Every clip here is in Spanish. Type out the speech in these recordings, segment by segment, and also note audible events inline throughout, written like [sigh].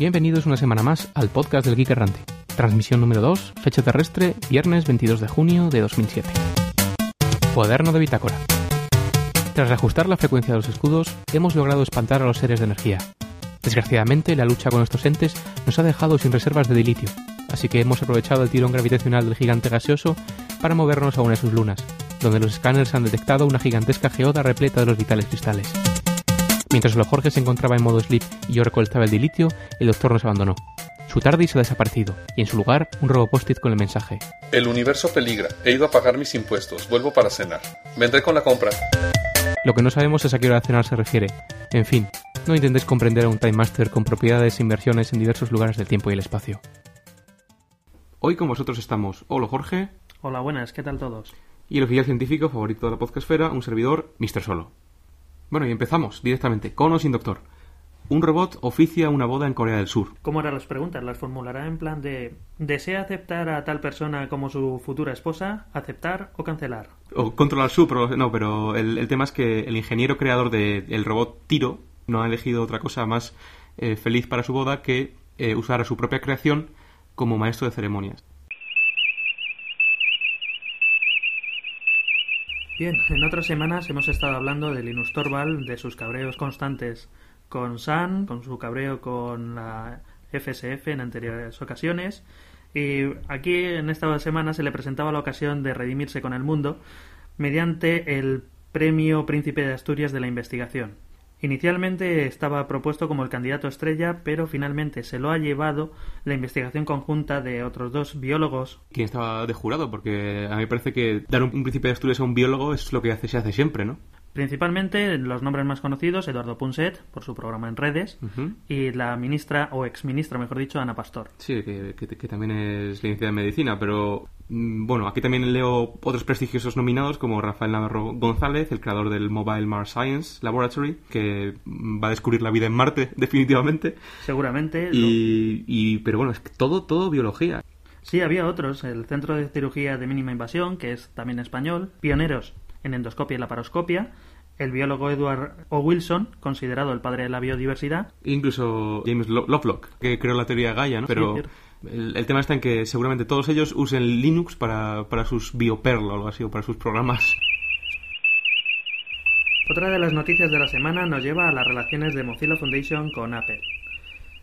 Bienvenidos una semana más al podcast del Geek Errante. Transmisión número 2, fecha terrestre, viernes 22 de junio de 2007. Cuaderno de bitácora. Tras reajustar la frecuencia de los escudos, hemos logrado espantar a los seres de energía. Desgraciadamente, la lucha con estos entes nos ha dejado sin reservas de dilitio, así que hemos aprovechado el tirón gravitacional del gigante gaseoso para movernos a una de sus lunas, donde los escáneres han detectado una gigantesca geoda repleta de los vitales cristales. Mientras solo Jorge se encontraba en modo sleep y yo recolectaba el dilitio, el doctor nos abandonó. Su TARDIS ha desaparecido, y en su lugar un robo post-it con el mensaje. El universo peligra. He ido a pagar mis impuestos. Vuelvo para cenar. Vendré con la compra. Lo que no sabemos es a qué hora de cenar se refiere. En fin, no intentéis comprender a un Time Master con propiedades e inversiones en diversos lugares del tiempo y el espacio. Hoy con vosotros estamos Hola Jorge Hola, buenas, ¿qué tal todos? y el oficial científico favorito de la podcastfera, un servidor, Mr. Solo. Bueno, y empezamos directamente, con o sin doctor. Un robot oficia una boda en Corea del Sur. ¿Cómo eran las preguntas? ¿Las formulará en plan de ¿desea aceptar a tal persona como su futura esposa? ¿Aceptar o cancelar? O controlar su, pero no, pero el, el tema es que el ingeniero creador del robot Tiro no ha elegido otra cosa más eh, feliz para su boda que eh, usar a su propia creación como maestro de ceremonias. Bien, en otras semanas hemos estado hablando de Linus Torvald, de sus cabreos constantes con Sun, con su cabreo con la FSF en anteriores ocasiones. Y aquí en esta semana se le presentaba la ocasión de redimirse con el mundo mediante el Premio Príncipe de Asturias de la Investigación. Inicialmente estaba propuesto como el candidato estrella, pero finalmente se lo ha llevado la investigación conjunta de otros dos biólogos. ¿Quién estaba de jurado? Porque a mí me parece que dar un, príncipe de Asturias a un biólogo es lo que hace, se hace siempre, ¿no? Principalmente los nombres más conocidos, Eduardo Punset, por su programa en redes, y la ministra, o exministra, mejor dicho, Ana Pastor. Sí, que, que- que también es licenciada en medicina, pero mm, bueno, aquí también leo otros prestigiosos nominados como Rafael Navarro González, el creador del Mobile Mars Science Laboratory, que mm, va a descubrir la vida en Marte [laughs] definitivamente. Seguramente. Y, y- pero bueno, es que todo, todo biología. Sí, había otros. El Centro de Cirugía de Mínima Invasión, que es también español. Pioneros en endoscopia y laparoscopia. El biólogo Edward O. Wilson, considerado el padre de la biodiversidad. Incluso James Lo- Lovelock, que creó la teoría Gaia, ¿no? Pero el tema está en que seguramente todos ellos usen Linux para, para sus BioPerl o algo así, o para sus programas. Otra de las noticias de la semana nos lleva a las relaciones de Mozilla Foundation con Apple.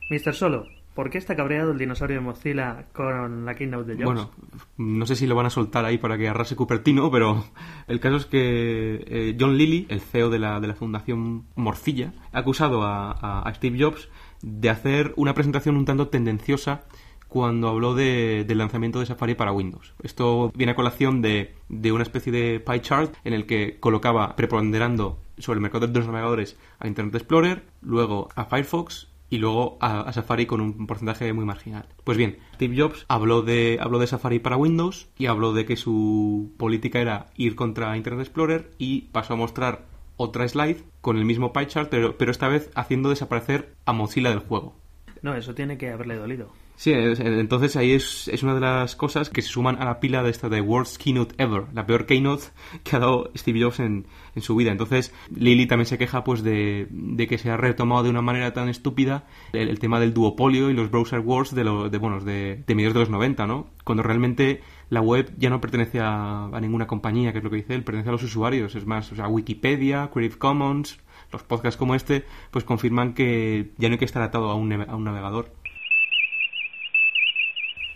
Mr. Solo, ¿por qué está cabreado el dinosaurio de Mozilla con la keynote de Jobs? Bueno, no sé si lo van a soltar ahí para que arrase Cupertino, pero el caso es que eh, John Lilly, el CEO de la, de la Fundación Morcilla, ha acusado a, a- a Steve Jobs de hacer una presentación un tanto tendenciosa cuando habló de- del lanzamiento de Safari para Windows. Esto viene a colación de, de una especie de pie chart en el que colocaba preponderando sobre el mercado de los navegadores a Internet Explorer, luego a Firefox y luego a, Safari con un porcentaje muy marginal. Pues bien, Steve Jobs habló de, habló de Safari para Windows y habló de que su política era ir contra Internet Explorer y pasó a mostrar otra slide con el mismo pie chart, pero, pero esta vez haciendo desaparecer a Mozilla del juego. No, eso tiene que haberle dolido. Sí, es- entonces ahí es, es una de las cosas que se suman a la pila de esta de Worst Keynote Ever, la peor keynote que ha dado Steve Jobs en, en su vida. Entonces Lily también se queja pues de, de que se ha retomado de una manera tan estúpida el, tema del duopolio y los browser wars de, lo, de, bueno, de, de mediados de los 90, ¿no? Cuando realmente la web ya no pertenece a, a ninguna compañía, que es lo que dice él, pertenece a los usuarios. Es más, o sea, Wikipedia, Creative Commons, los podcasts como este, pues confirman que ya no hay que estar atado a un, a un navegador.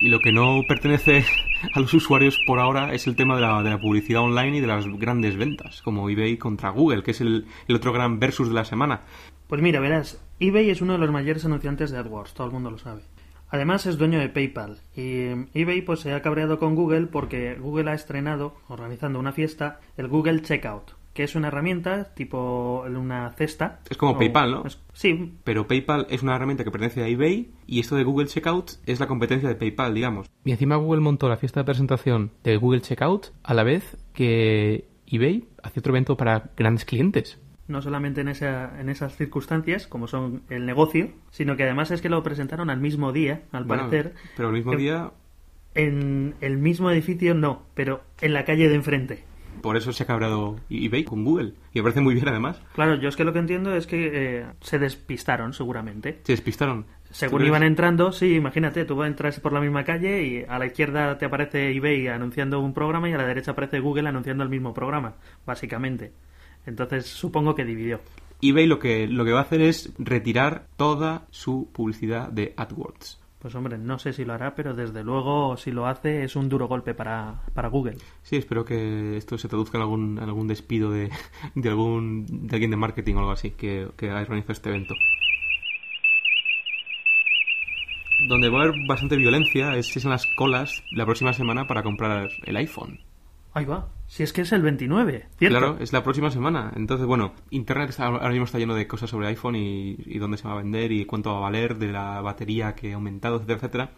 Y lo que no pertenece [laughs] a los usuarios por ahora es el tema de la, de la publicidad online y de las grandes ventas, como eBay contra Google, que es el, el otro gran versus de la semana. Pues mira, verás, eBay es uno de los mayores anunciantes de AdWords, todo el mundo lo sabe. Además es dueño de PayPal y eh, eBay pues se ha cabreado con Google porque Google ha estrenado, organizando una fiesta, el Google Checkout, que es una herramienta tipo una cesta. Es como o- PayPal, ¿no? es- sí, Pero PayPal es una herramienta que pertenece a eBay y esto de Google Checkout es la competencia de PayPal, digamos. Y encima Google montó la fiesta de presentación de Google Checkout a la vez que eBay hace otro evento para grandes clientes. no solamente en, esa, en esas circunstancias, como son el negocio, sino que además es que lo presentaron al mismo día, al Bueno, parecer. pero el mismo en- día En el mismo edificio no, pero en la calle de enfrente. Por eso se ha cabreado eBay con Google. Y me parece muy bien, además. Claro, yo es que lo que entiendo es que eh, se despistaron, seguramente. Se despistaron. Según iban entrando, sí, imagínate, tú entras por la misma calle y a la izquierda te aparece eBay anunciando un programa y a la derecha aparece Google anunciando el mismo programa, básicamente. Entonces supongo que dividió. eBay lo que, lo que va a hacer es retirar toda su publicidad de AdWords. Pues hombre, no sé si lo hará, pero desde luego si lo hace es un duro golpe para, para Google. Sí, espero que esto se traduzca en algún, en algún despido de, de algún de alguien de marketing o algo así que, que organizado este evento. Donde va a haber bastante violencia es, es en las colas la próxima semana para comprar el iPhone. Ahí va, si es que es el 29, ¿cierto? Claro, es la próxima semana. Entonces, bueno, Internet está, ahora mismo está lleno de cosas sobre iPhone y, y dónde se va a vender y cuánto va a valer, de la batería que ha aumentado, etcétera, etcétera.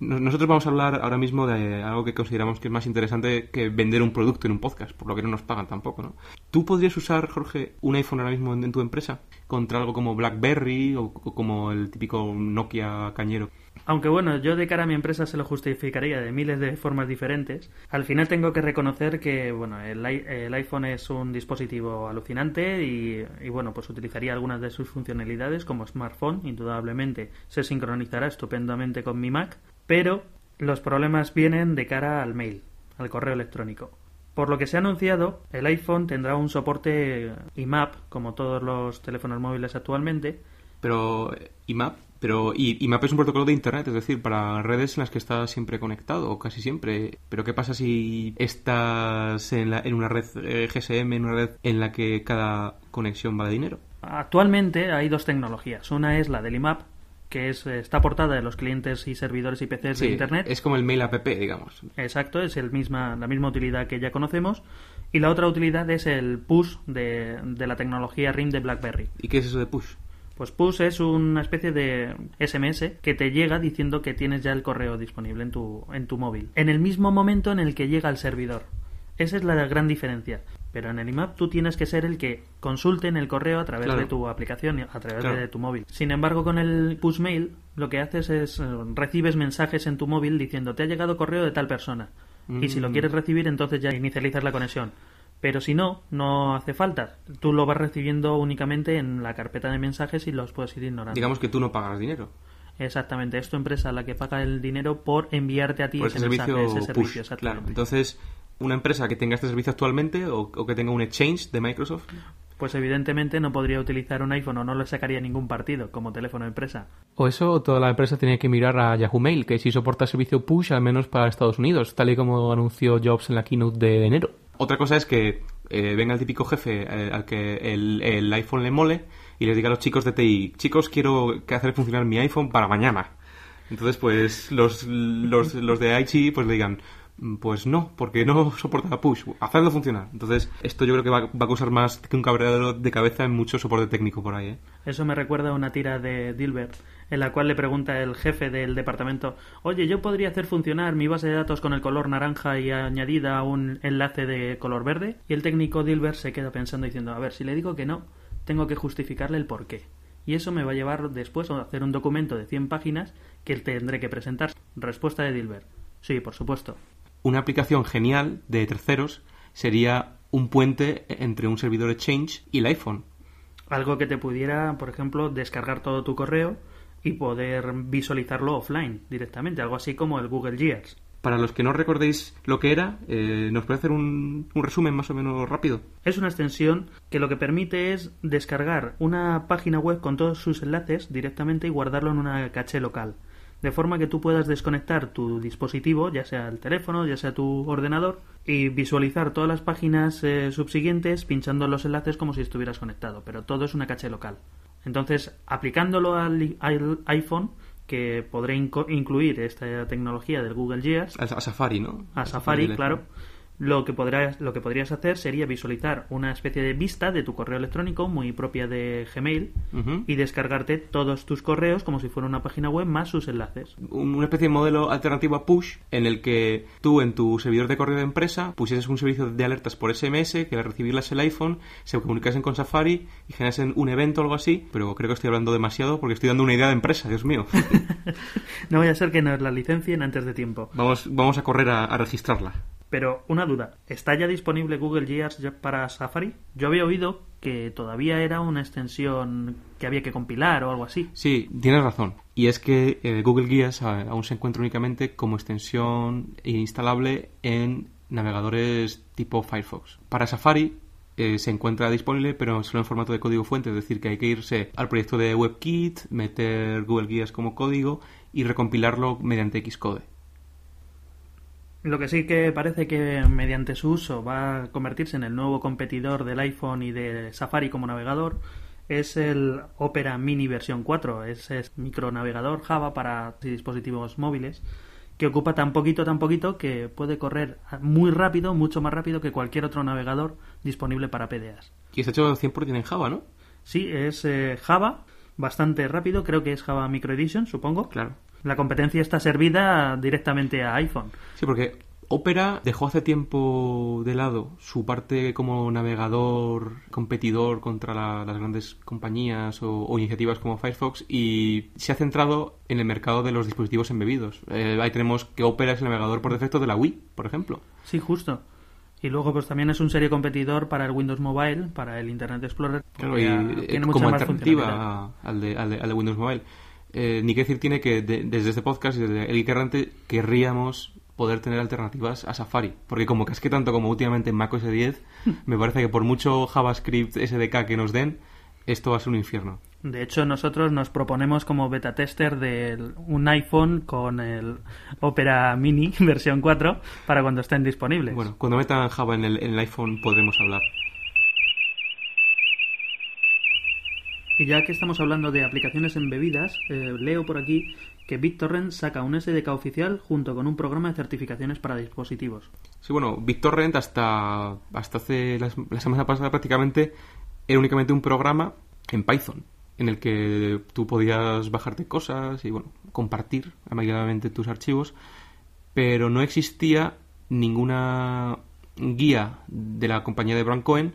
Nos- Nosotros vamos a hablar ahora mismo de algo que consideramos que es más interesante que vender un producto en un podcast, por lo que no nos pagan tampoco, ¿no? ¿Tú podrías usar, Jorge, un iPhone ahora mismo en, tu empresa contra algo como BlackBerry o, como el típico Nokia cañero? Aunque bueno, yo de cara a mi empresa se lo justificaría de miles de formas diferentes. Al final tengo que reconocer que bueno, el iPhone es un dispositivo alucinante y, y, bueno, pues utilizaría algunas de sus funcionalidades como smartphone, indudablemente se sincronizará estupendamente con mi Mac, pero los problemas vienen de cara al mail, al correo electrónico. Por lo que se ha anunciado, el iPhone tendrá un soporte IMAP, como todos los teléfonos móviles actualmente, Pero eh, IMAP, pero IMAP es un protocolo de internet, es decir, para redes en las que estás siempre conectado o casi siempre. Pero ¿qué pasa si estás en, la- en una red eh, GSM, en una red en la que cada conexión vale dinero? Actualmente hay dos tecnologías. Una es la del IMAP, que es, eh, está aportada de los clientes y servidores IPCs Sí, de Internet. es como el mail app, digamos. Exacto, es el misma, la misma utilidad que ya conocemos. Y la otra utilidad es el push de, de la tecnología RIM de BlackBerry. ¿Y qué es eso de push? Pues push es una especie de SMS que te llega diciendo que tienes ya el correo disponible en tu, en tu móvil. En el mismo momento en el que llega al servidor. Esa es la gran diferencia. Pero en el IMAP tú tienes que ser el que consulte en el correo a través Claro. de tu aplicación, a través Claro. de tu móvil. Sin embargo, con el push mail lo que haces es eh, recibes mensajes en tu móvil diciendo te ha llegado correo de tal persona. Y si lo Mm. quieres recibir, entonces ya inicializas la conexión. Pero si no, no hace falta. Tú lo vas recibiendo únicamente en la carpeta de mensajes y los puedes ir ignorando. Digamos que tú no pagas dinero. Exactamente, es tu empresa la que paga el dinero por enviarte a ti Por ese, ese servicio mensaje, ese servicio, push. exactamente. Claro. Entonces, una empresa que tenga este servicio actualmente o, o que tenga un exchange de Microsoft, Pues evidentemente no podría utilizar un iPhone o no le sacaría ningún partido como teléfono empresa. O eso, toda la empresa tiene que mirar a Yahoo Mail, que sí soporta servicio push, al menos para Estados Unidos, tal y como anunció Jobs en la keynote de enero. Otra cosa es que eh, venga el típico jefe eh, al que el, el iPhone le mole y les diga a los chicos de TI, chicos, quiero que hacer funcionar mi iPhone para mañana. Entonces, pues los, los, los de IT pues le digan, "Mm, pues no, porque no [laughs] soporta push, hacerlo funcionar. Entonces, esto yo creo que va, va a causar más que un cabreado de cabeza en mucho soporte técnico por ahí, ¿eh? Eso me recuerda a una tira de Dilbert, en la cual le pregunta el jefe del departamento, oye, yo podría hacer funcionar mi base de datos con el color naranja y añadida un enlace de color verde. Y el técnico Dilbert se queda pensando diciendo, a ver, si le digo que no, tengo que justificarle el por qué. Y eso me va a llevar después a hacer un documento de 100 páginas que tendré que presentar. Respuesta de Dilbert. Sí, por supuesto. Una aplicación genial de terceros sería un puente entre un servidor Exchange y el iPhone. Algo que te pudiera, por ejemplo, descargar todo tu correo y poder visualizarlo offline directamente, algo así como el Google Gears. Para los que no recordéis lo que era, eh, ¿nos puede hacer un, un resumen más o menos rápido? Es una extensión que lo que permite es descargar una página web con todos sus enlaces directamente y guardarlo en una caché local. De forma que tú puedas desconectar tu dispositivo, ya sea el teléfono, ya sea tu ordenador, y visualizar todas las páginas eh, subsiguientes pinchando los enlaces como si estuvieras conectado. Pero todo es una caché local. Entonces, aplicándolo al, iPhone, que podré incluir esta tecnología del Google Gears, A, Safari, ¿no? a Safari, claro. Lo que, podrás, lo que podrías hacer sería visualizar una especie de vista de tu correo electrónico muy propia de Gmail y descargarte todos tus correos como si fuera una página web más sus enlaces. Un- Una especie de modelo alternativo a Push, en el que tú en tu servidor de correo de empresa pusieses un servicio de alertas por SMS, que al recibirlas el iPhone se comunicasen con Safari y generasen un evento o algo así, pero creo que estoy hablando demasiado porque estoy dando una idea de empresa, Dios mío. [laughs] No vaya a ser que nos la licencien antes de tiempo. vamos, vamos a correr a, a registrarla. Pero una duda, ¿está ya disponible Google Gears para Safari? Yo había oído que todavía era una extensión que había que compilar o algo así. Sí, tienes razón. Y es que eh, Google Gears aún se encuentra únicamente como extensión instalable en navegadores tipo Firefox. Para Safari eh, se encuentra disponible, pero solo en formato de código fuente, es decir, que hay que irse al proyecto de WebKit, meter Google Gears como código y recompilarlo mediante Xcode. Lo que sí que parece que mediante su uso va a convertirse en el nuevo competidor del iPhone y de Safari como navegador es el Opera Mini versión 4. Ese es micronavegador Java para dispositivos móviles que ocupa tan poquito, tan poquito que puede correr muy rápido, mucho más rápido que cualquier otro navegador disponible para PDAs. Y está hecho 100% en Java, ¿no? Sí, es eh, Java, bastante rápido, creo que es Java Micro Edition, supongo. Claro. La competencia está servida directamente a iPhone. Sí, porque Opera dejó hace tiempo de lado su parte como navegador competidor contra la- las grandes compañías o, o iniciativas como Firefox y se ha centrado en el mercado de los dispositivos embebidos. Eh, ahí tenemos que Opera es el navegador por defecto de la Wii, por ejemplo. Sí, justo. Y luego pues también es un serio competidor para el Windows Mobile, para el Internet Explorer. Claro, y eh, tiene mucha como más alternativa al de, al de- al de Windows Mobile. Eh, ni que decir tiene que de- desde este podcast, desde el Geek Errante, querríamos poder tener alternativas a Safari. Porque como casque tanto como últimamente en macOS 10, [laughs] me parece que por mucho JavaScript SDK que nos den, esto va a ser un infierno. De hecho, nosotros nos proponemos como beta tester de un iPhone con el Opera Mini [laughs] versión 4 para cuando estén disponibles. Bueno, cuando metan Java en el, en el iPhone podremos hablar. Y ya que estamos hablando de aplicaciones embebidas, eh, leo por aquí que BitTorrent saca un SDK oficial junto con un programa de certificaciones para dispositivos. Sí, bueno, BitTorrent hasta, hasta hace la, semana pasada prácticamente era únicamente un programa en Python en el que tú podías bajarte cosas y bueno, compartir amigablemente tus archivos, pero no existía ninguna guía de la compañía de Brancoen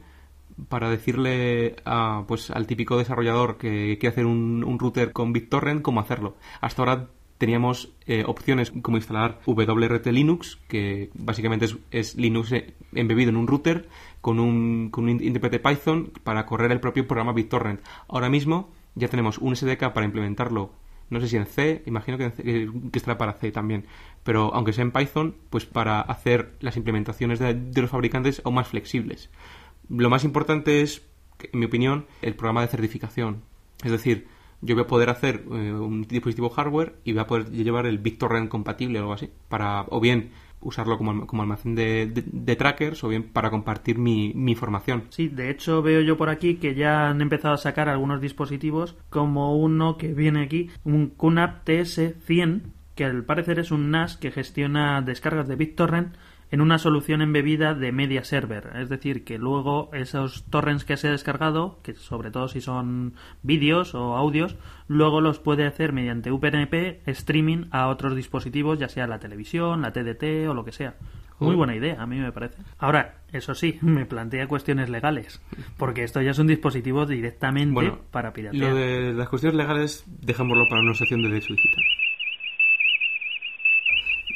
para decirle a, pues, al típico desarrollador que quiere hacer un, router con BitTorrent cómo hacerlo. Hasta ahora teníamos eh, opciones como instalar WRT Linux, que básicamente es, Linux eh, embebido en un router con un, intérprete Python para correr el propio programa BitTorrent. Ahora mismo ya tenemos un SDK para implementarlo, no sé si en C, imagino que, en C- estará para C también, pero aunque sea en Python, pues para hacer las implementaciones de, de los fabricantes aún más flexibles. Lo más importante es, en mi opinión, el programa de certificación. Es decir, yo voy a poder hacer eh, un dispositivo hardware y voy a poder llevar el BitTorrent compatible o algo así, para o bien usarlo como, como almacén de, de- de trackers o bien para compartir mi, mi información. Sí, de hecho veo yo por aquí que ya han empezado a sacar algunos dispositivos como uno que viene aquí, un QNAP TS100, que al parecer es un NAS que gestiona descargas de BitTorrent en una solución embebida de media server. Es decir, que luego esos torrents que se ha descargado, que sobre todo si son vídeos o audios, luego los puede hacer mediante UPnP streaming a otros dispositivos, ya sea la televisión, la TDT o lo que sea. Muy Uy. buena idea, a mí me parece. Ahora, eso sí, [laughs] me plantea cuestiones legales, porque esto ya es un dispositivo directamente Bueno, para piratear. Lo de las cuestiones legales, dejémoslo para una sección de derecho digital.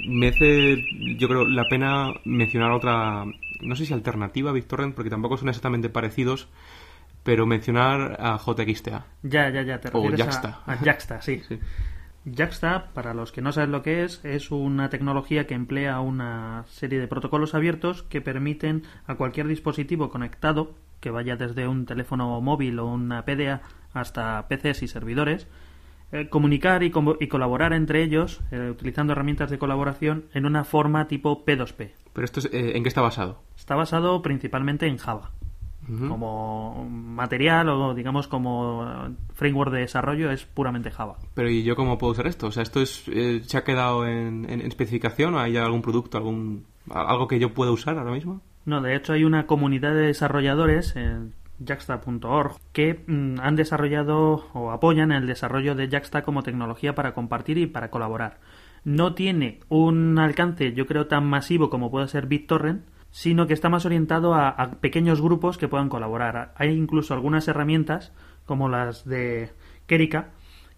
Merece, yo creo, la pena mencionar otra, no sé si alternativa a BitTorrent, porque tampoco son exactamente parecidos, pero mencionar a JXTA. Ya, ya, ya, te O refieres Jaxta. a, a Jaxta, sí. Sí. Jaxta, para los que no saben lo que es, es una tecnología que emplea una serie de protocolos abiertos que permiten a cualquier dispositivo conectado, que vaya desde un teléfono móvil o una PDA hasta PCs y servidores, eh, comunicar y, co- y colaborar entre ellos eh, utilizando herramientas de colaboración en una forma tipo P2P. Pero esto es, eh, ¿en qué está basado? Está basado principalmente en Java. Como material o digamos como framework de desarrollo es puramente Java. Pero ¿y yo cómo puedo usar esto? O sea, ¿esto es, se ha quedado en, en- en especificación o hay algún producto, algún algo que yo pueda usar ahora mismo? No, de hecho hay una comunidad de desarrolladores en Jaxta.org que mm, han desarrollado o apoyan el desarrollo de Jaxta como tecnología para compartir y para colaborar. No tiene un alcance, yo creo, tan masivo como puede ser BitTorrent, sino que está más orientado a, a pequeños grupos que puedan colaborar. Hay incluso algunas herramientas, como las de Kerika,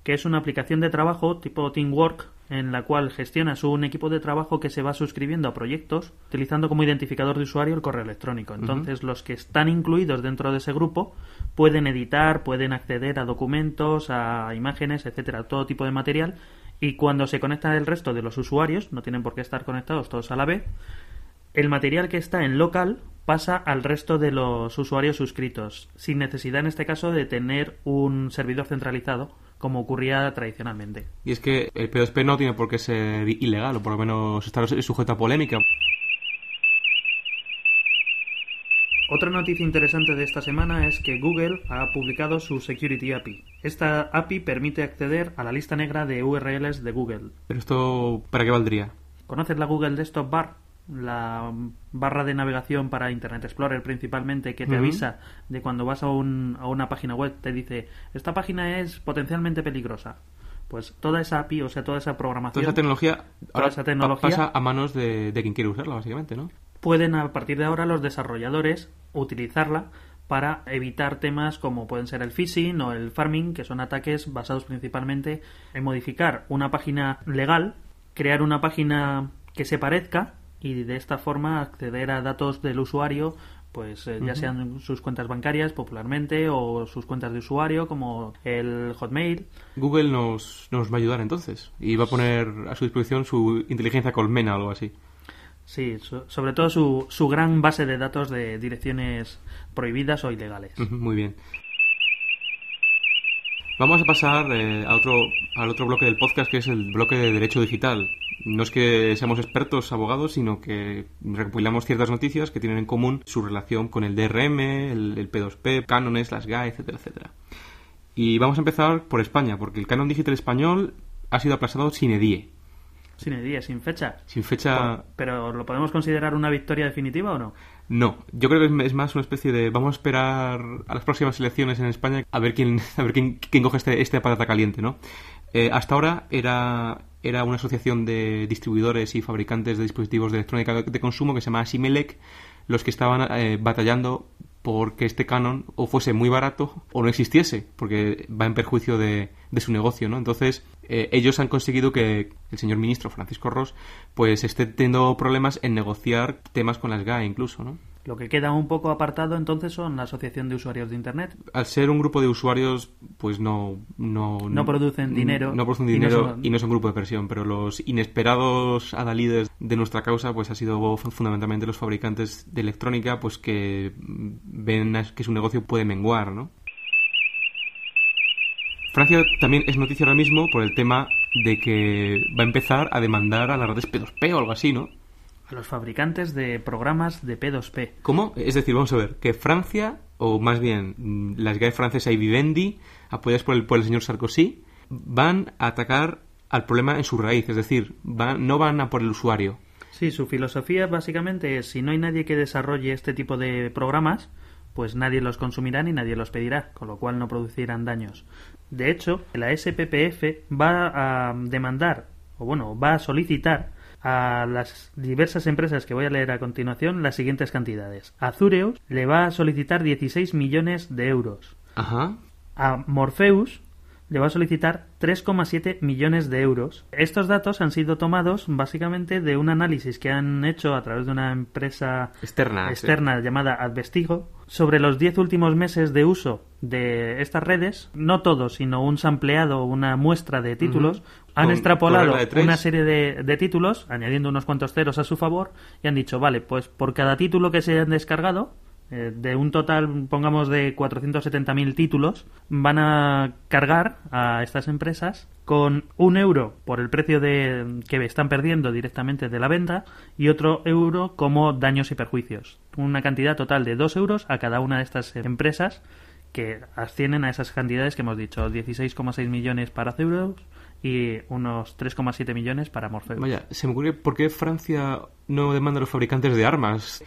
que es una aplicación de trabajo tipo Teamwork, en la cual gestionas un equipo de trabajo que se va suscribiendo a proyectos utilizando como identificador de usuario el correo electrónico. Entonces, los que están incluidos dentro de ese grupo pueden editar, pueden acceder a documentos, a imágenes, etcétera, todo tipo de material. Y cuando se conecta el resto de los usuarios, no tienen por qué estar conectados todos a la vez, el material que está en local pasa al resto de los usuarios suscritos, sin necesidad en este caso de tener un servidor centralizado como ocurría tradicionalmente. Y es que el P2P no tiene por qué ser ilegal, o por lo menos estar sujeto a polémica. Otra noticia interesante de esta semana es que Google ha publicado su Security API. Esta API permite acceder a la lista negra de URLs de Google. ¿Pero esto para qué valdría? ¿Conoces la Google Desktop Bar? La barra de navegación para Internet Explorer principalmente que te avisa de cuando vas a, un, a una página web te dice esta página es potencialmente peligrosa pues toda esa API o sea toda esa programación toda esa tecnología, toda esa tecnología pasa a manos de, de, quien quiere usarla básicamente ¿no? pueden a partir de ahora los desarrolladores utilizarla para evitar temas como pueden ser el phishing o el farming que son ataques basados principalmente en modificar una página legal crear una página que se parezca y de esta forma acceder a datos del usuario pues eh, ya sean sus cuentas bancarias popularmente o sus cuentas de usuario como el Hotmail. Google nos, nos va a ayudar entonces y va a poner a su disposición su inteligencia colmena o algo así. Sí, sobre todo su, su gran base de datos de direcciones prohibidas o ilegales. Muy bien. Vamos a pasar eh, a otro, al otro bloque del podcast que es el bloque de derecho digital no es que seamos expertos abogados, sino que recopilamos ciertas noticias que tienen en común su relación con el DRM, el, P2P, cánones, las GAE, etcétera, etcétera. Y vamos a empezar por España, porque el canon digital español ha sido aplazado sin edie. Sin edie, sin fecha. Sin fecha. ¿Pero lo podemos considerar una victoria definitiva o no? No, yo creo que es más una especie de vamos a esperar a las próximas elecciones en España a ver quién [laughs] a ver quién, quién coge este, este patata caliente, ¿no? Eh, hasta ahora era era una asociación de distribuidores y fabricantes de dispositivos de electrónica de consumo que se llama Simelec, los que estaban eh, batallando porque este canon o fuese muy barato o no existiese, porque va en perjuicio de, su negocio, ¿no? Entonces, eh, ellos han conseguido que el señor ministro Francisco Ross pues esté teniendo problemas en negociar temas con las GAE incluso, ¿no? Lo que queda un poco apartado entonces son la Asociación de Usuarios de Internet. Al ser un grupo de usuarios, pues no... No, no producen dinero. No producen dinero y no, son... grupo de presión, pero los inesperados adalides de nuestra causa pues ha sido fundamentalmente los fabricantes de electrónica pues que ven que su negocio puede menguar, ¿no? Francia también es noticia ahora mismo por el tema de que va a empezar a demandar a las redes P2P o algo así, ¿no? A los fabricantes de programas de P2P. ¿Cómo? Es decir, vamos a ver, que Francia, o más bien mm, las GAE francesas y Vivendi, apoyadas por el, por el señor Sarkozy, van a atacar al problema en su raíz, es decir, van, no van a por el usuario. Sí, su filosofía básicamente es si no hay nadie que desarrolle este tipo de programas, pues nadie los consumirá ni nadie los pedirá, con lo cual no producirán daños. De hecho, la SPPF va a demandar, o bueno, va a solicitar a las diversas empresas que voy a leer a continuación las siguientes cantidades. Azureus le va a solicitar 16 millones de euros. Ajá. A Morpheus le va a solicitar 3,7 millones de euros. Estos datos han sido tomados básicamente de un análisis que han hecho a través de una empresa externa, externa llamada Advestigo sobre los 10 últimos meses de uso de estas redes, no todos, sino un sampleado, una muestra de títulos, han extrapolado una serie de, de, títulos, añadiendo unos cuantos ceros a su favor, y han dicho, vale, pues por cada título que se han descargado, eh, de un total, pongamos, de 470.000 títulos, van a cargar a estas empresas con un euro por el precio de, que están perdiendo directamente de la venta y otro euro como daños y perjuicios. Una cantidad total de dos euros a cada una de estas empresas que ascienden a esas cantidades que hemos dicho, 16,6 millones para euros y unos 3,7 millones para Morpheus. Vaya, se me ocurre por qué Francia no demanda a los fabricantes de armas.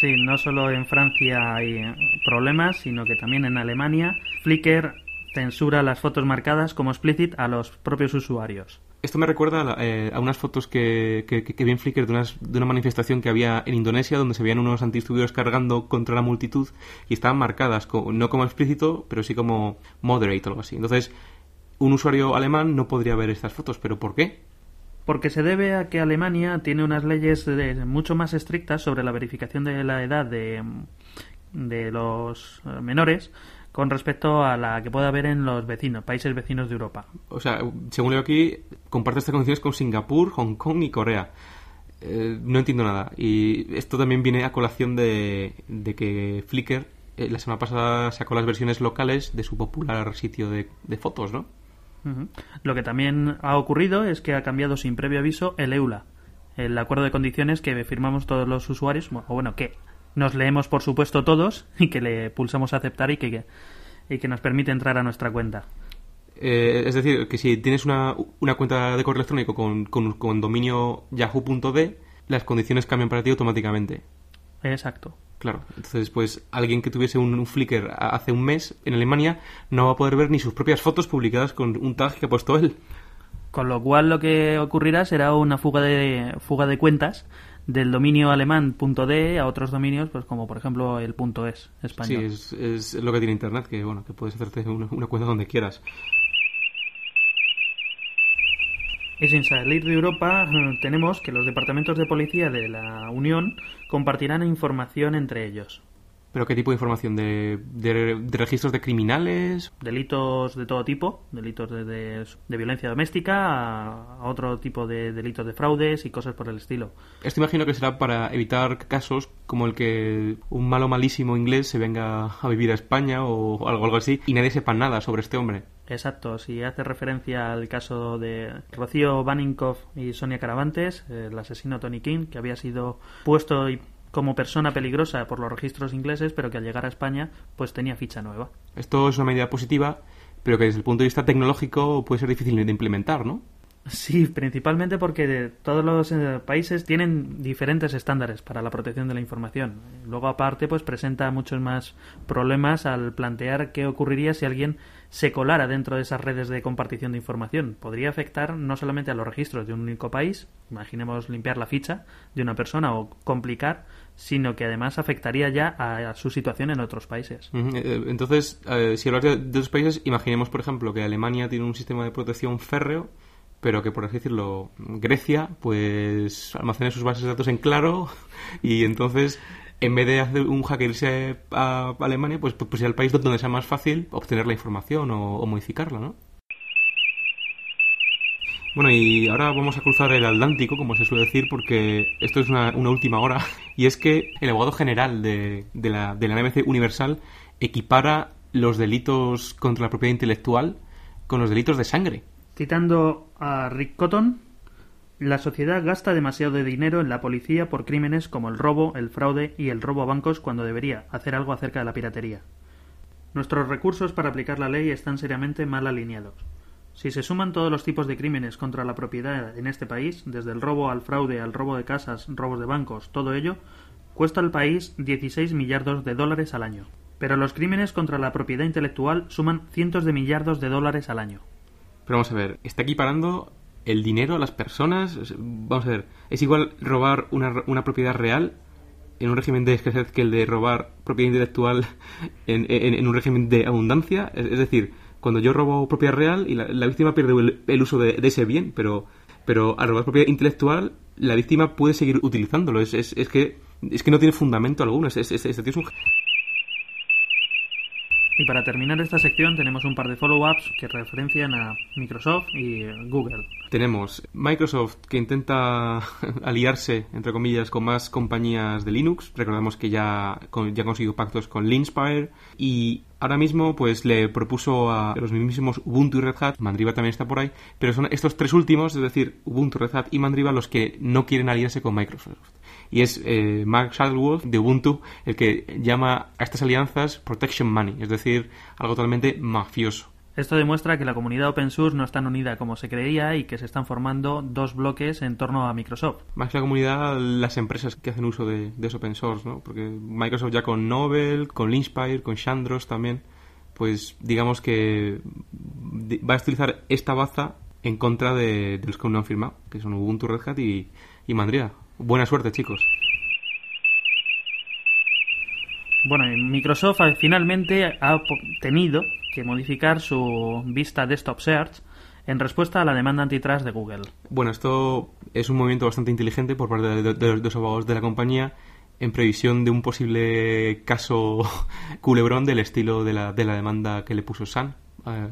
Sí, no solo en Francia hay problemas, sino que también en Alemania Flickr censura las fotos marcadas como explicit a los propios usuarios. Esto me recuerda eh, a, unas fotos que, que, vi en Flickr de, de, una manifestación que había en Indonesia donde se veían unos antidisturbios cargando contra la multitud y estaban marcadas no como explícito, pero sí como moderate o algo así. Entonces, un usuario alemán no podría ver estas fotos. ¿Pero por qué? Porque se debe a que Alemania tiene unas leyes de- mucho más estrictas sobre la verificación de la edad de, de los eh, menores con respecto a la que puede haber en los vecinos, países vecinos de Europa. O sea, según leo aquí, comparte estas condiciones con Singapur, Hong Kong y Corea. Eh, no entiendo nada. Y esto también viene a colación de, de que Flickr eh, la semana pasada sacó las versiones locales de su popular sitio de, de fotos, ¿no? Lo que también ha ocurrido es que ha cambiado sin previo aviso el EULA, el acuerdo de condiciones que firmamos todos los usuarios, o bueno, que nos leemos por supuesto todos [laughs] y que le pulsamos a aceptar y que, y que nos permite entrar a nuestra cuenta. Eh, es decir, que si tienes una, una cuenta de correo electrónico con, con, con dominio yahoo.de, las condiciones cambian para ti automáticamente. Exacto. Claro, entonces pues alguien que tuviese un, un Flickr hace un mes en Alemania no va a poder ver ni sus propias fotos publicadas con un tag que ha puesto él. Con lo cual lo que ocurrirá será una fuga de fuga de cuentas del dominio alemán .de a otros dominios, pues como por ejemplo el .es Sí, español. es, es lo que tiene Internet, que bueno, que puedes hacerte una, una cuenta donde quieras. Y sin salir de Europa, eh, tenemos que los departamentos de policía de la Unión compartirán información entre ellos. ¿Pero qué tipo de información? ¿De, de, de registros de criminales? Delitos de todo tipo, delitos de, de- de violencia doméstica, a, a otro tipo de delitos de fraudes y cosas por el estilo. Esto imagino que será para evitar casos como el que un malo malísimo inglés se venga a vivir a España o algo, algo así y nadie sepa nada sobre este hombre. Exacto, si hace referencia al caso de Rocío Baninkoff y Sonia Caravantes, el asesino Tony King, que había sido puesto y- como persona peligrosa por los registros ingleses, pero que al llegar a España pues tenía ficha nueva. Esto es una medida positiva, pero que desde el punto de vista tecnológico puede ser difícil de implementar, ¿no? Sí, principalmente porque todos los eh, países tienen diferentes estándares para la protección de la información. Luego, aparte, pues presenta muchos más problemas al plantear qué ocurriría si alguien se colara dentro de esas redes de compartición de información. Podría afectar no solamente a los registros de un único país, imaginemos limpiar la ficha de una persona o complicar, sino que además afectaría ya a, su situación en otros países. Ujú, eh, Entonces, eh, si hablas de, de otros países, imaginemos, por ejemplo, que Alemania tiene un sistema de protección férreo, pero que, por así decirlo, Grecia, pues almacene sus bases de datos en claro [laughs] y entonces, en vez de hacer un hacker irse a Alemania, pues, pues sea el país donde sea más fácil obtener la información o, modificarla, ¿no? Bueno, y ahora vamos a cruzar el Atlántico, como se suele decir, porque esto es una, una última hora. [laughs] Y es que el abogado general de, de la, de la NBC Universal equipara los delitos contra la propiedad intelectual con los delitos de sangre. Citando a Rick Cotton, la sociedad gasta demasiado de dinero en la policía por crímenes como el robo, el fraude y el robo a bancos cuando debería hacer algo acerca de la piratería. Nuestros recursos para aplicar la ley están seriamente mal alineados. Si se suman todos los tipos de crímenes contra la propiedad en este país, desde el robo al fraude al robo de casas, robos de bancos, todo ello, cuesta al país 16 millardos de dólares al año. Pero los crímenes contra la propiedad intelectual suman cientos de millardos de dólares al año. Pero vamos a ver, está equiparando el dinero a las personas. Vamos a ver, es igual robar una, una propiedad real en un régimen de escasez que el de robar propiedad intelectual [laughs] en, en- un régimen de abundancia. Es, decir, cuando yo robo propiedad real y la, víctima pierde el, el uso de, de ese bien, pero, pero al robar propiedad intelectual la víctima puede seguir utilizándolo. Es, es, es que es que no tiene fundamento alguno. Es, es, tío es un Y para terminar esta sección tenemos un par de follow-ups que referencian a Microsoft y Google. Tenemos Microsoft que intenta [laughs] aliarse, entre comillas, con más compañías de Linux. Recordamos que ya, ya ha conseguido pactos con Linspire. Y ahora mismo pues le propuso a los mismísimos Ubuntu y Red Hat. Mandriva también está por ahí. Pero son estos tres últimos, es decir, Ubuntu, Red Hat y Mandriva, los que no quieren aliarse con Microsoft. Y es eh, Mark Shuttleworth de Ubuntu el que llama a estas alianzas Protection Money, es decir, algo totalmente mafioso. Esto demuestra que la comunidad open source no es tan unida como se creía y que se están formando dos bloques en torno a Microsoft. Más que la comunidad, las empresas que hacen uso de, de open source, ¿no? Porque Microsoft ya con Nobel, con Linspire, con Shandros también, pues digamos que va a utilizar esta baza en contra de, los que no han firmado, que son Ubuntu, Red Hat y, y Mandriva. Buena suerte, chicos. Bueno, Microsoft finalmente ha tenido que modificar su vista Desktop Search en respuesta a la demanda antitrust de Google. Bueno, esto es un movimiento bastante inteligente por parte de, de- de los dos abogados de la compañía en previsión de un posible caso [laughs] culebrón del estilo de la, de la demanda que le puso Sun eh,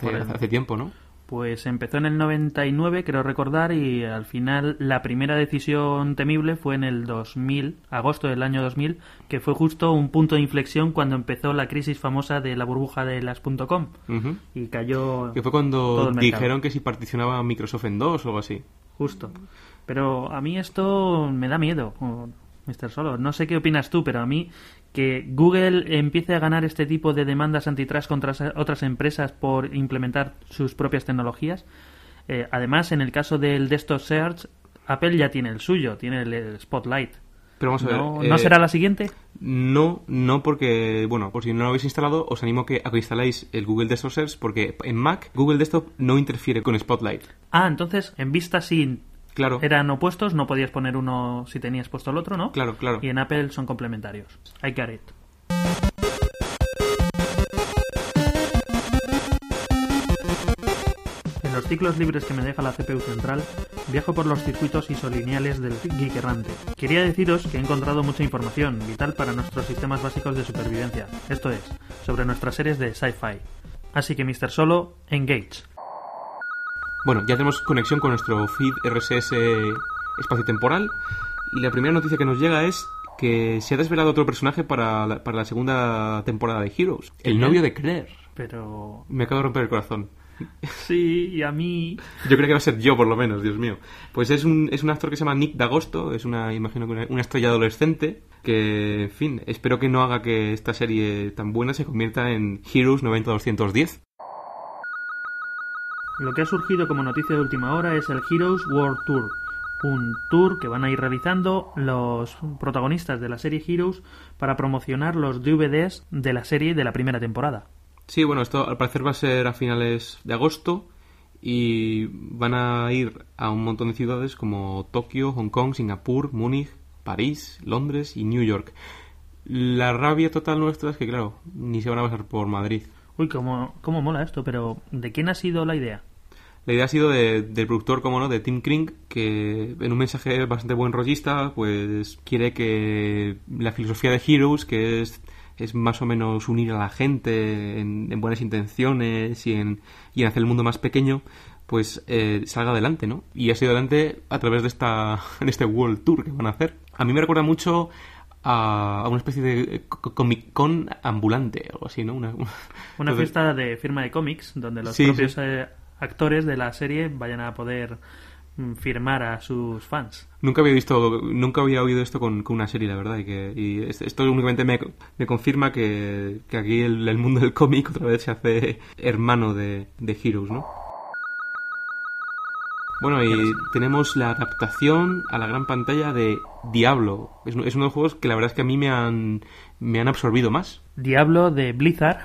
Sí, hace tiempo, ¿no? Pues empezó en el 99, creo recordar, y al final la primera decisión temible fue en el 2000, agosto del año 2000, que fue justo un punto de inflexión cuando empezó la crisis famosa de la burbuja de las .com y cayó Que fue cuando dijeron que si particionaba Microsoft en dos o algo así. Justo. Pero a mí esto me da miedo, Mr. Solo. No sé qué opinas tú, pero a mí que Google empiece a ganar este tipo de demandas antitrust contra otras empresas por implementar sus propias tecnologías. eh, además, en el caso del Desktop Search, Apple ya tiene el suyo, tiene el, Spotlight. Pero vamos a ver. ¿No, eh, ¿no será la siguiente? No, no porque, bueno, por si no lo habéis instalado, os animo que, a que instaláis el Google Desktop Search porque en Mac Google Desktop no interfiere con Spotlight. Ah, entonces, en vista sí Claro, eran opuestos, no podías poner uno si tenías puesto el otro, ¿no? claro, claro. Y en Apple son complementarios. I got it. En los ciclos libres que me deja la CPU central, viajo por los circuitos isolineales del Geek Errante. Quería deciros que he encontrado mucha información vital para nuestros sistemas básicos de supervivencia, esto es, sobre nuestras series de sci-fi. Así que, Mr. Solo, engage. Bueno, ya tenemos conexión con nuestro feed RSS espacio-temporal y la primera noticia que nos llega es que se ha desvelado otro personaje para la, para la segunda temporada de Heroes. El novio de Claire. Pero... Me acabo de romper el corazón. Sí, y a mí... Yo creo que va a ser yo, por lo menos, Dios mío. Pues es un, es un actor que se llama Nick D'Agosto, es una, imagino que una, una estrella adolescente, que, en fin, espero que no haga que esta serie tan buena se convierta en Heroes 90-210. Lo que ha surgido como noticia de última hora es el Heroes World Tour, un tour que van a ir realizando los protagonistas de la serie Heroes para promocionar los DVDs de la serie de la primera temporada. Sí, bueno, esto al parecer va a ser a finales de agosto y van a ir a un montón de ciudades como Tokio, Hong Kong, Singapur, Múnich, París, Londres y New York. La rabia total nuestra es que, claro, ni se van a pasar por Madrid. Uy, cómo, cómo mola esto, pero ¿de quién ha sido la idea? La idea ha sido de- del productor, como no, de Tim Kring, que en un mensaje bastante buen rollista, pues quiere que la filosofía de Heroes, que es, es más o menos unir a la gente en, en buenas intenciones y en, y en hacer el mundo más pequeño, pues eh, salga adelante, ¿no? Y ha sido adelante a través de esta [laughs] en este World Tour que van a hacer. A mí me recuerda mucho a, a una especie de co- Comic Con ambulante, algo así, ¿no? Una, [laughs] Una Entonces- fiesta de firma de cómics donde los Sí, propios sí. eh, actores de la serie vayan a poder mm, firmar a sus fans. Nunca había visto, nunca había oído esto con, con una serie, la verdad, y que y esto únicamente me, me confirma que, que aquí el, el mundo del cómic otra vez se hace hermano de, de Heroes, ¿no? Bueno, y tenemos la adaptación a la gran pantalla de Diablo. Es, uno- es uno de los juegos que la verdad es que a mí me han, me han absorbido más. Diablo de Blizzard,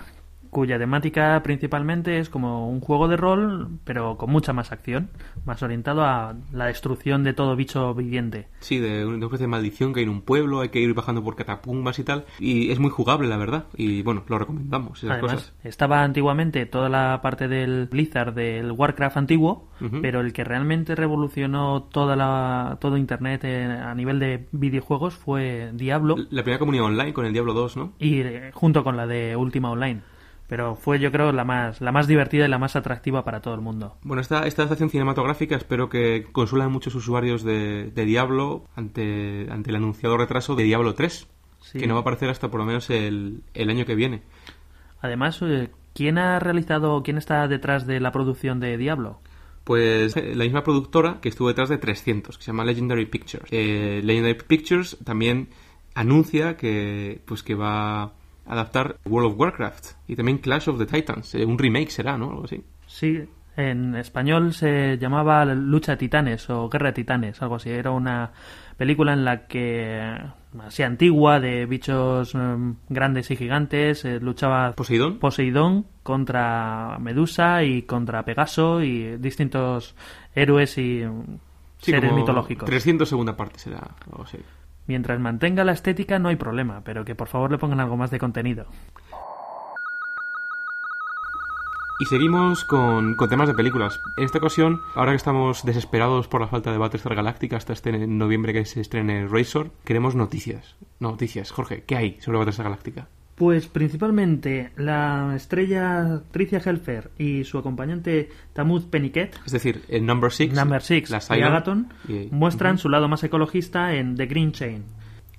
cuya temática principalmente es como un juego de rol, pero con mucha más acción, más orientado a la destrucción de todo bicho viviente. Sí, de una especie de maldición que hay en un pueblo, hay que ir bajando por catapumbas y tal. Y es muy jugable, la verdad. Y bueno, lo recomendamos, esas Además, cosas. estaba antiguamente toda la parte del Blizzard del Warcraft antiguo, pero el que realmente revolucionó toda la, todo Internet eh, a nivel de videojuegos fue Diablo La primera comunidad online con el Diablo 2, ¿no? y eh, junto con la de Ultima Online. Pero fue yo creo la más, la más divertida y la más atractiva para todo el mundo. Bueno, esta, esta adaptación cinematográfica espero que consuela a muchos usuarios de, de Diablo ante, ante el anunciado retraso de Diablo 3, Sí. que no va a aparecer hasta por lo menos el, el año que viene. Además, eh, ¿quién ha realizado, quién está detrás de la producción de Diablo? Pues eh, la misma productora que estuvo detrás de 300, que se llama Legendary Pictures. Eh, Legendary Pictures también anuncia que, pues que va adaptar World of Warcraft y también Clash of the Titans. Eh, un remake será, ¿no? Algo así. Sí, en español se llamaba Lucha de Titanes o Guerra de Titanes, algo así. Era una película en la que, así antigua, de bichos em, grandes y gigantes, eh, luchaba Poseidón. Poseidón contra Medusa y contra Pegaso y distintos héroes y Sí, seres como mitológicos. 300 segunda parte será, algo así. Mientras mantenga la estética no hay problema, pero que por favor le pongan algo más de contenido. Y seguimos con, con, temas de películas. En esta ocasión, ahora que estamos desesperados por la falta de Battlestar Galactica hasta este noviembre que se estrene Razor, queremos noticias. Noticias. Jorge, ¿qué hay sobre Battlestar Galactica? Pues principalmente la estrella Tricia Helfer y su acompañante Tamuz Peniket, es decir, el Number Six, Number Six y Agaton, y, muestran uh -huh. su lado más ecologista en The Green Chain.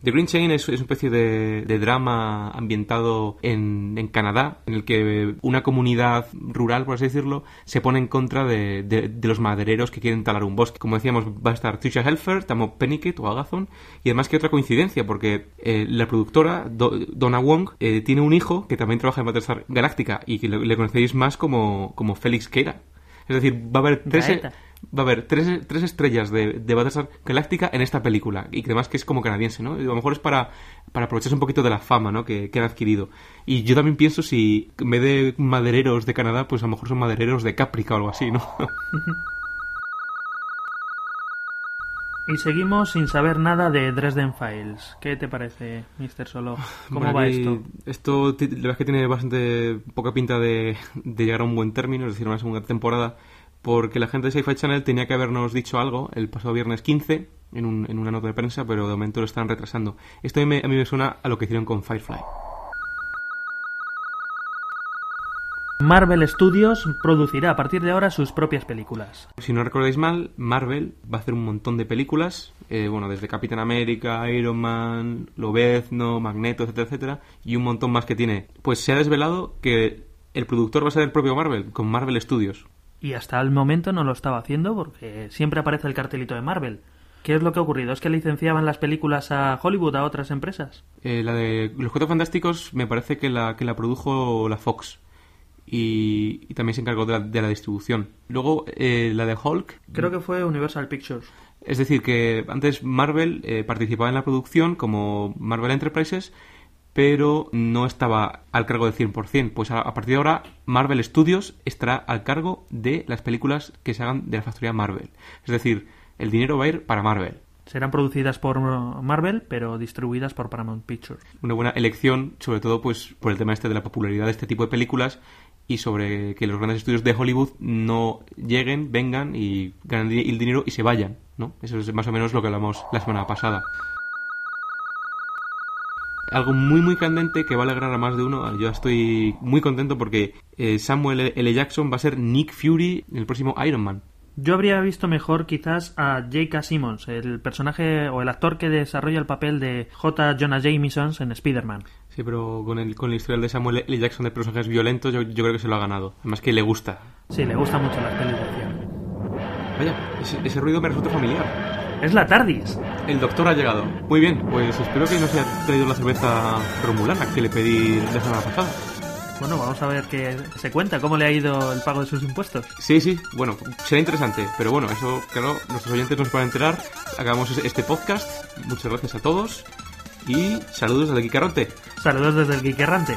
The Green Chain es, es una especie de, drama ambientado en, en, Canadá, en el que una comunidad rural, por así decirlo, se pone en contra de, de, los madereros que quieren talar un bosque. Como decíamos, va a estar Tricia Helfer, Tamo Pennicott o Agathon, y además que otra coincidencia, porque eh, la productora, Do, Donna Wong, eh, tiene un hijo que también trabaja en Battlestar Galáctica y que le, le conocéis más como, como Félix Keira. Es decir, va a haber tres, va a haber tres, tres estrellas de, de Battlestar Galáctica en esta película. Y que además que es como canadiense, ¿no? Y a lo mejor es para, para aprovecharse un poquito de la fama, ¿no? Que, que, han adquirido. Y yo también pienso si en vez de madereros de Canadá, pues a lo mejor son madereros de Caprica o algo así, ¿no? [laughs] Y seguimos sin saber nada de Dresden Files. ¿Qué te parece, Mr. Solo? ¿Cómo va esto? Esto, la verdad es que tiene bastante poca pinta de, de llegar a un buen término, es decir, una segunda temporada porque la gente de Sci-Fi Channel tenía que habernos dicho algo el pasado viernes 15 en, un, en, una nota de prensa, pero de momento lo están retrasando. Esto a mí, me, a mí me suena a lo que hicieron con Firefly. Marvel Studios producirá a partir de ahora sus propias películas. Si no recordáis mal, Marvel va a hacer un montón de películas, eh, bueno, desde Capitán América, Iron Man, Lobezno, Magneto, etcétera, etcétera, y un montón más que tiene. Pues se ha desvelado que el productor va a ser el propio Marvel, con Marvel Studios. Y hasta el momento no lo estaba haciendo porque siempre aparece el cartelito de Marvel. ¿Qué es lo que ha ocurrido? ¿Es que licenciaban las películas a Hollywood, a otras empresas? Eh, la de Los Cuatro Fantásticos me parece que la, que la produjo la Fox. Y, y también se encargó de la, de la distribución. Luego, eh, la de Hulk... Creo que fue Universal Pictures. Es decir, que antes Marvel eh, participaba en la producción como Marvel Enterprises, pero no estaba al cargo del 100%. Pues a, a, partir de ahora, Marvel Studios estará al cargo de las películas que se hagan de la factoría Marvel. Es decir, el dinero va a ir para Marvel. Serán producidas por Marvel, pero distribuidas por Paramount Pictures. Una buena elección, sobre todo pues por el tema este de la popularidad de este tipo de películas y sobre que los grandes estudios de Hollywood no lleguen, vengan y ganen el dinero y se vayan, ¿no? Eso es más o menos lo que hablamos la semana pasada. Algo muy muy candente que va a alegrar a más de uno. Yo estoy muy contento porque eh, Samuel L. Jackson va a ser Nick Fury en el próximo Iron Man. Yo habría visto mejor quizás a J.K. Simmons, el personaje o el actor que desarrolla el papel de J. Jonah Jameson en Spider-Man. Sí, pero con el, con el historial de Samuel L. Jackson de personajes violentos, yo, yo, creo que se lo ha ganado. Además que le gusta. Sí, le gusta mucho la acción. Vaya, ese, ese, ruido me resulta familiar. Es la TARDIS. El doctor ha llegado. Muy bien, pues espero que no se haya traído la cerveza romulana que le pedí la semana pasada. Bueno, vamos a ver qué se cuenta, cómo le ha ido el pago de sus impuestos. Sí, sí, bueno, será interesante, pero bueno, eso, claro, nuestros oyentes nos pueden enterar. Hagamos este podcast. Muchas gracias a todos y saludos desde el Quiquerrante. Saludos desde el Quiquerrante.